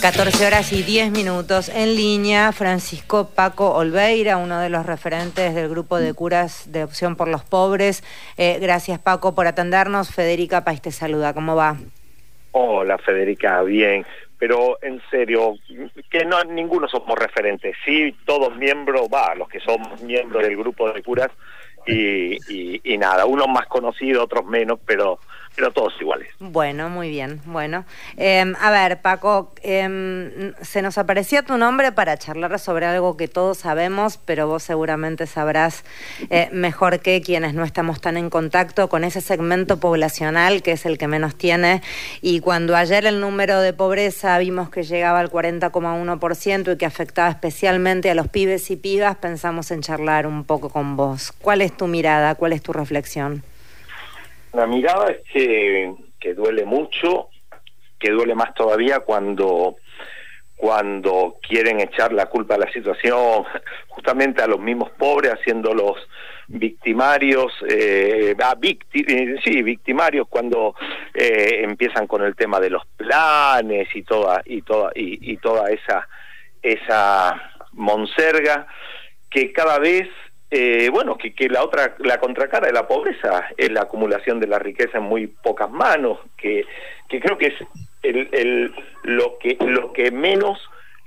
14 horas y 10 minutos en línea, Francisco Paco Olveira, uno de los referentes del grupo de curas de opción por los pobres. Eh, gracias Paco por atendernos. Federica País te saluda, ¿cómo va? Hola Federica, bien, pero en serio, que no ninguno somos referentes, sí todos miembros, va, los que somos miembros del grupo de curas y, y nada, unos más conocidos, otros menos, pero pero todos iguales. Bueno, muy bien. Bueno, em, a ver, Paco, em, se nos aparecía tu nombre para charlar sobre algo que todos sabemos, pero vos seguramente sabrás eh, mejor que quienes no estamos tan en contacto con ese segmento poblacional que es el que menos tiene. Y cuando ayer el número de pobreza vimos que llegaba al 40,1% y que afectaba especialmente a los pibes y pibas, pensamos en charlar un poco con vos. ¿Cuál es tu mirada? ¿Cuál es tu reflexión? La mirada es que, que duele mucho, que duele más todavía cuando cuando quieren echar la culpa de la situación justamente a los mismos pobres, haciéndolos victimarios, eh, ah, eh, sí, victimarios cuando eh, empiezan con el tema de los planes y toda y toda y, y toda esa esa monserga que cada vez eh, bueno, que, que la otra, la contracara de la pobreza es la acumulación de la riqueza en muy pocas manos, que, que creo que es lo que lo que menos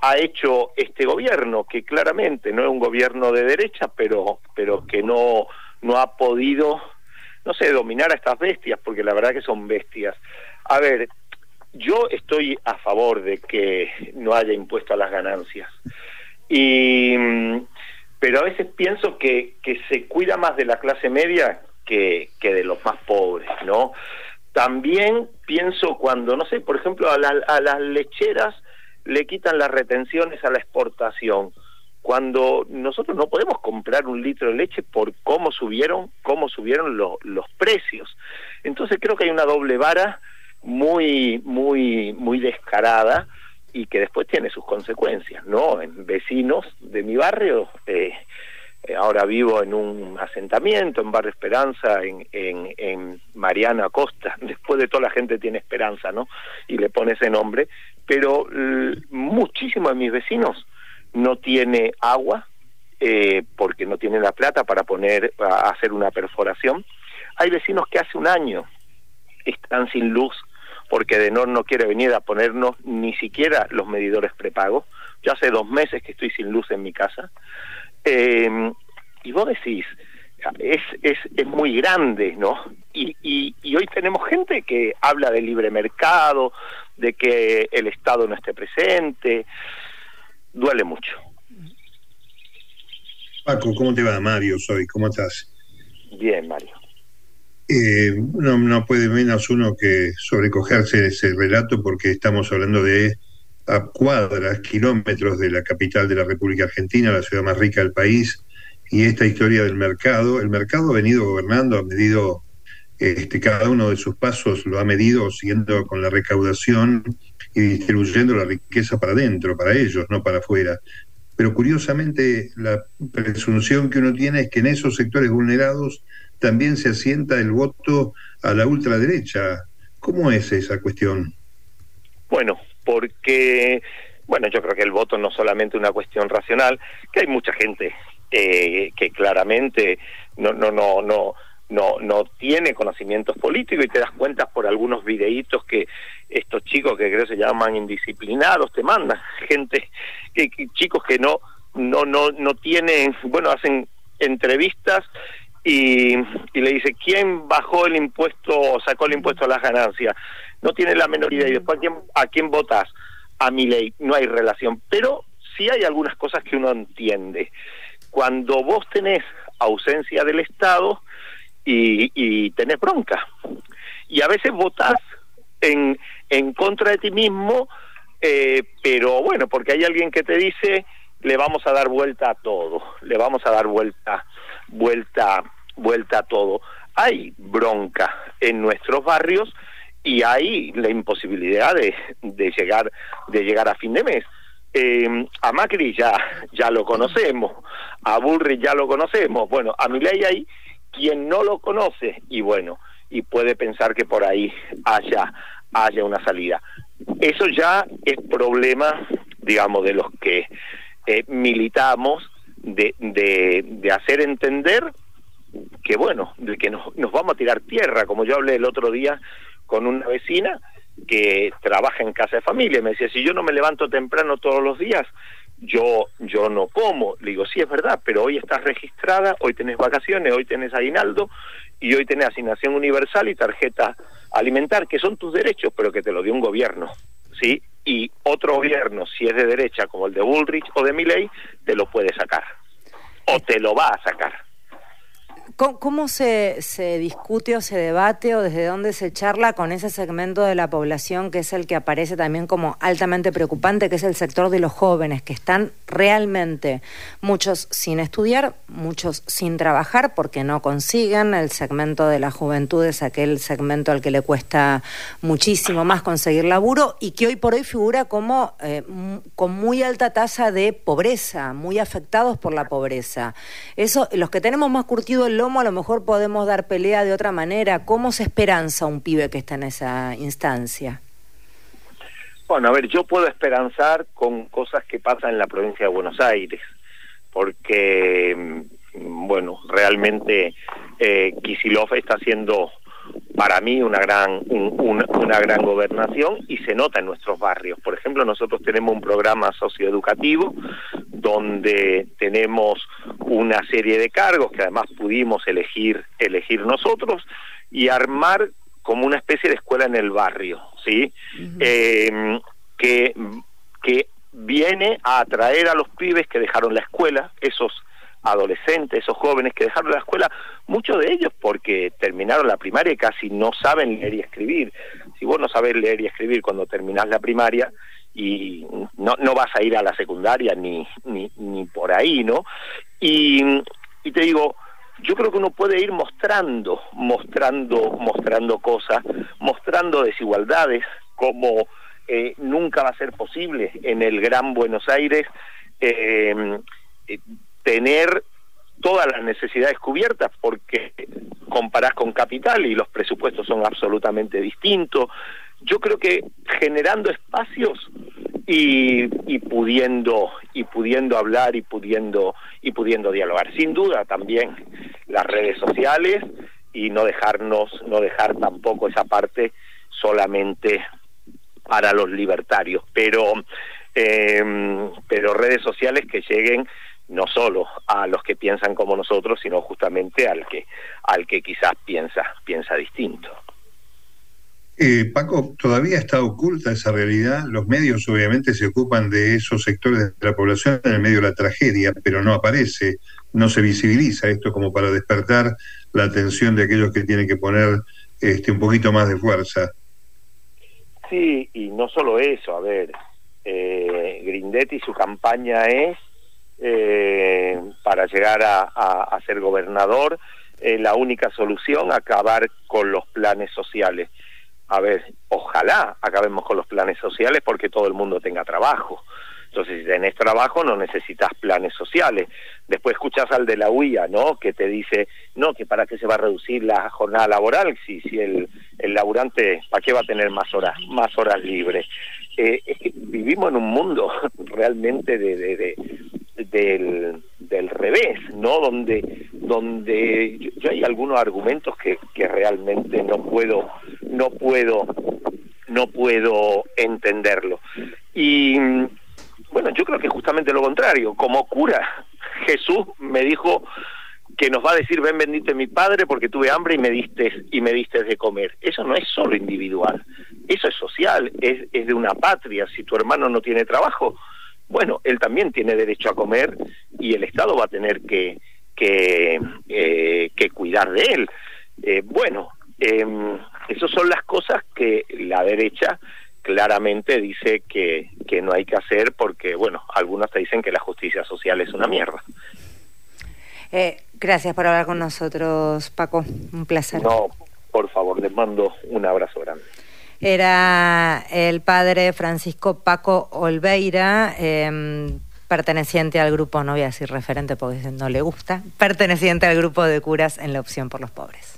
ha hecho este gobierno, que claramente no es un gobierno de derecha, pero pero que no no ha podido, no sé, dominar a estas bestias, porque la verdad que son bestias. A ver, yo estoy a favor de que no haya impuesto a las ganancias. Y pero a veces pienso que, se cuida más de la clase media que, de los más pobres, ¿no? También pienso cuando, no sé, por ejemplo, a, a las lecheras le quitan las retenciones a la exportación, cuando nosotros no podemos comprar un litro de leche por cómo subieron, cómo subieron los precios. Entonces creo que hay una doble vara muy, muy, muy descarada y que después tiene sus consecuencias, ¿no? En vecinos de mi barrio, eh, eh, ahora vivo en un asentamiento, en Barrio Esperanza, en, en, en Mariana Costa, después de toda la gente tiene esperanza, ¿no? Y le pone ese nombre, pero muchísimos de mis vecinos no tiene agua, eh, porque no tienen la plata para poner, hacer una perforación. Hay vecinos que hace un año están sin luz porque Denor no quiere venir a ponernos ni siquiera los medidores prepagos. Yo hace dos meses que estoy sin luz en mi casa. Eh, y vos decís, es, es, es muy grande, ¿no? Y, y, y, hoy tenemos gente que habla de libre mercado, de que el Estado no esté presente. Duele mucho. Paco, ¿cómo te va? Mario soy, ¿cómo estás? Bien, Mario. Eh, no, no puede menos uno que sobrecogerse ese relato porque estamos hablando de a cuadras, kilómetros de la capital de la República Argentina, la ciudad más rica del país, y esta historia del mercado. El mercado ha venido gobernando, ha medido este, cada uno de sus pasos, lo ha medido siguiendo con la recaudación y distribuyendo la riqueza para adentro, para ellos, no para afuera. Pero curiosamente la presunción que uno tiene es que en esos sectores vulnerados también se asienta el voto a la ultraderecha. ¿Cómo es esa cuestión? Bueno, porque, bueno, yo creo que el voto no es solamente una cuestión racional, que hay mucha gente que claramente no, no, no, no, no, no tiene conocimientos políticos y te das cuenta por algunos videitos que estos chicos que creo se llaman indisciplinados te mandan gente que, chicos que no no no no tienen bueno hacen entrevistas y, y, le dice, ¿quién bajó el impuesto sacó el impuesto a las ganancias? No tiene la menor idea. Y después, ¿a quién, a quién votas? A mi ley. No hay relación. Pero sí hay algunas cosas que uno entiende. Cuando vos tenés ausencia del Estado y, y tenés bronca. Y a veces votás en, en contra de ti mismo, eh, pero bueno, porque hay alguien que te dice, le vamos a dar vuelta a todo, le vamos a dar vuelta, vuelta vuelta a todo. Hay bronca en nuestros barrios y hay la imposibilidad de, de llegar de llegar a fin de mes. Eh, a Macri ya ya lo conocemos, a Burri ya lo conocemos. Bueno, a Milei hay quien no lo conoce y bueno y puede pensar que por ahí haya haya una salida. eso ya es problema, digamos, de los que eh, militamos, de, de, hacer entender que, bueno, de que nos, nos vamos a tirar tierra, como yo hablé el otro día con una vecina que trabaja en casa de familia, me decía, si yo no me levanto temprano todos los días, yo yo no como. Le digo, sí es verdad, pero hoy estás registrada, hoy tenés vacaciones, hoy tenés aguinaldo y hoy tenés asignación universal y tarjeta alimentar, que son tus derechos, pero que te lo dio un gobierno, ¿sí? Y otro gobierno, si es de derecha como el de Bullrich o de Milley, te lo puede sacar o te lo va a sacar. ¿Cómo, se, se, discute o se debate o desde dónde se charla con ese segmento de la población que es el que aparece también como altamente preocupante, que es el sector de los jóvenes, que están realmente muchos sin estudiar, muchos sin trabajar porque no consiguen? El segmento de la juventud es aquel segmento al que le cuesta muchísimo más conseguir laburo y que hoy por hoy figura como eh, con muy alta tasa de pobreza, muy afectados por la pobreza. Eso, los que tenemos más curtido el cómo a lo mejor podemos dar pelea de otra manera, cómo se esperanza un pibe que está en esa instancia. Bueno, a ver, yo puedo esperanzar con cosas que pasan en la provincia de Buenos Aires, porque, mm, bueno, realmente eh, está haciendo para mí una gran una, gran gobernación y se nota en nuestros barrios. Por ejemplo, nosotros tenemos un programa socioeducativo donde tenemos una serie de cargos que además pudimos elegir elegir nosotros y armar como una especie de escuela en el barrio, ¿sí? eh, que que viene a atraer a los pibes que dejaron la escuela, esos adolescentes, esos jóvenes que dejaron la escuela, muchos de ellos porque terminaron la primaria y casi no saben leer y escribir. Si vos no sabes leer y escribir cuando terminás la primaria y no, no vas a ir a la secundaria ni, ni, ni por ahí, ¿no? Y, y te digo, yo creo que uno puede ir mostrando, mostrando, mostrando cosas, mostrando desigualdades, como eh, nunca va a ser posible en el Gran Buenos Aires eh, eh tener todas las necesidades cubiertas porque comparás con capital y los presupuestos son absolutamente distintos. Yo creo que generando espacios y, y pudiendo y pudiendo hablar y pudiendo y pudiendo dialogar. Sin duda también las redes sociales y no dejarnos no dejar tampoco esa parte solamente para los libertarios, pero eh, pero redes sociales que lleguen no solo a los que piensan como nosotros, sino justamente al que, al que quizás piensa, piensa distinto. Eh, Paco, todavía está oculta esa realidad. Los medios obviamente se ocupan de esos sectores de la población en el medio de la tragedia, pero no aparece, no se visibiliza esto como para despertar la atención de aquellos que tienen que poner este, un poquito más de fuerza. Sí, y no solo eso, a ver, eh, Grindetti su campaña es eh, para llegar a, ser gobernador, eh, la única solución, acabar con los planes sociales. A ver, ojalá acabemos con los planes sociales porque todo el mundo tenga trabajo. Entonces, si tenés trabajo, no necesitas planes sociales. Después escuchas al de la UIA, ¿no? Que te dice, no, que para qué se va a reducir la jornada laboral, si, si el, el laburante, ¿para qué va a tener más horas, más horas libres? Eh, es que vivimos en un mundo realmente de, de, del, del revés, ¿no? Donde, donde yo, hay algunos argumentos que, que realmente no puedo, no puedo, no puedo entenderlo. Y bueno, yo creo que justamente lo contrario. Como cura, Jesús me dijo que nos va a decir ven bendito mi padre porque tuve hambre y me diste y me diste de comer. Eso no es solo individual, eso es social, es, es de una patria. Si tu hermano no tiene trabajo, bueno, él también tiene derecho a comer y el Estado va a tener que, que, eh, que cuidar de él. Eh, bueno, eh, esas son las cosas que la derecha claramente dice que, que no hay que hacer porque, bueno, algunos te dicen que la justicia social es una mierda. Eh, gracias por hablar con nosotros, Paco. Un placer. No, por favor, les mando un abrazo grande era el padre Francisco Paco Olveira, em, perteneciente al grupo, no voy a decir referente porque no le gusta, perteneciente al grupo de curas en la opción por los pobres.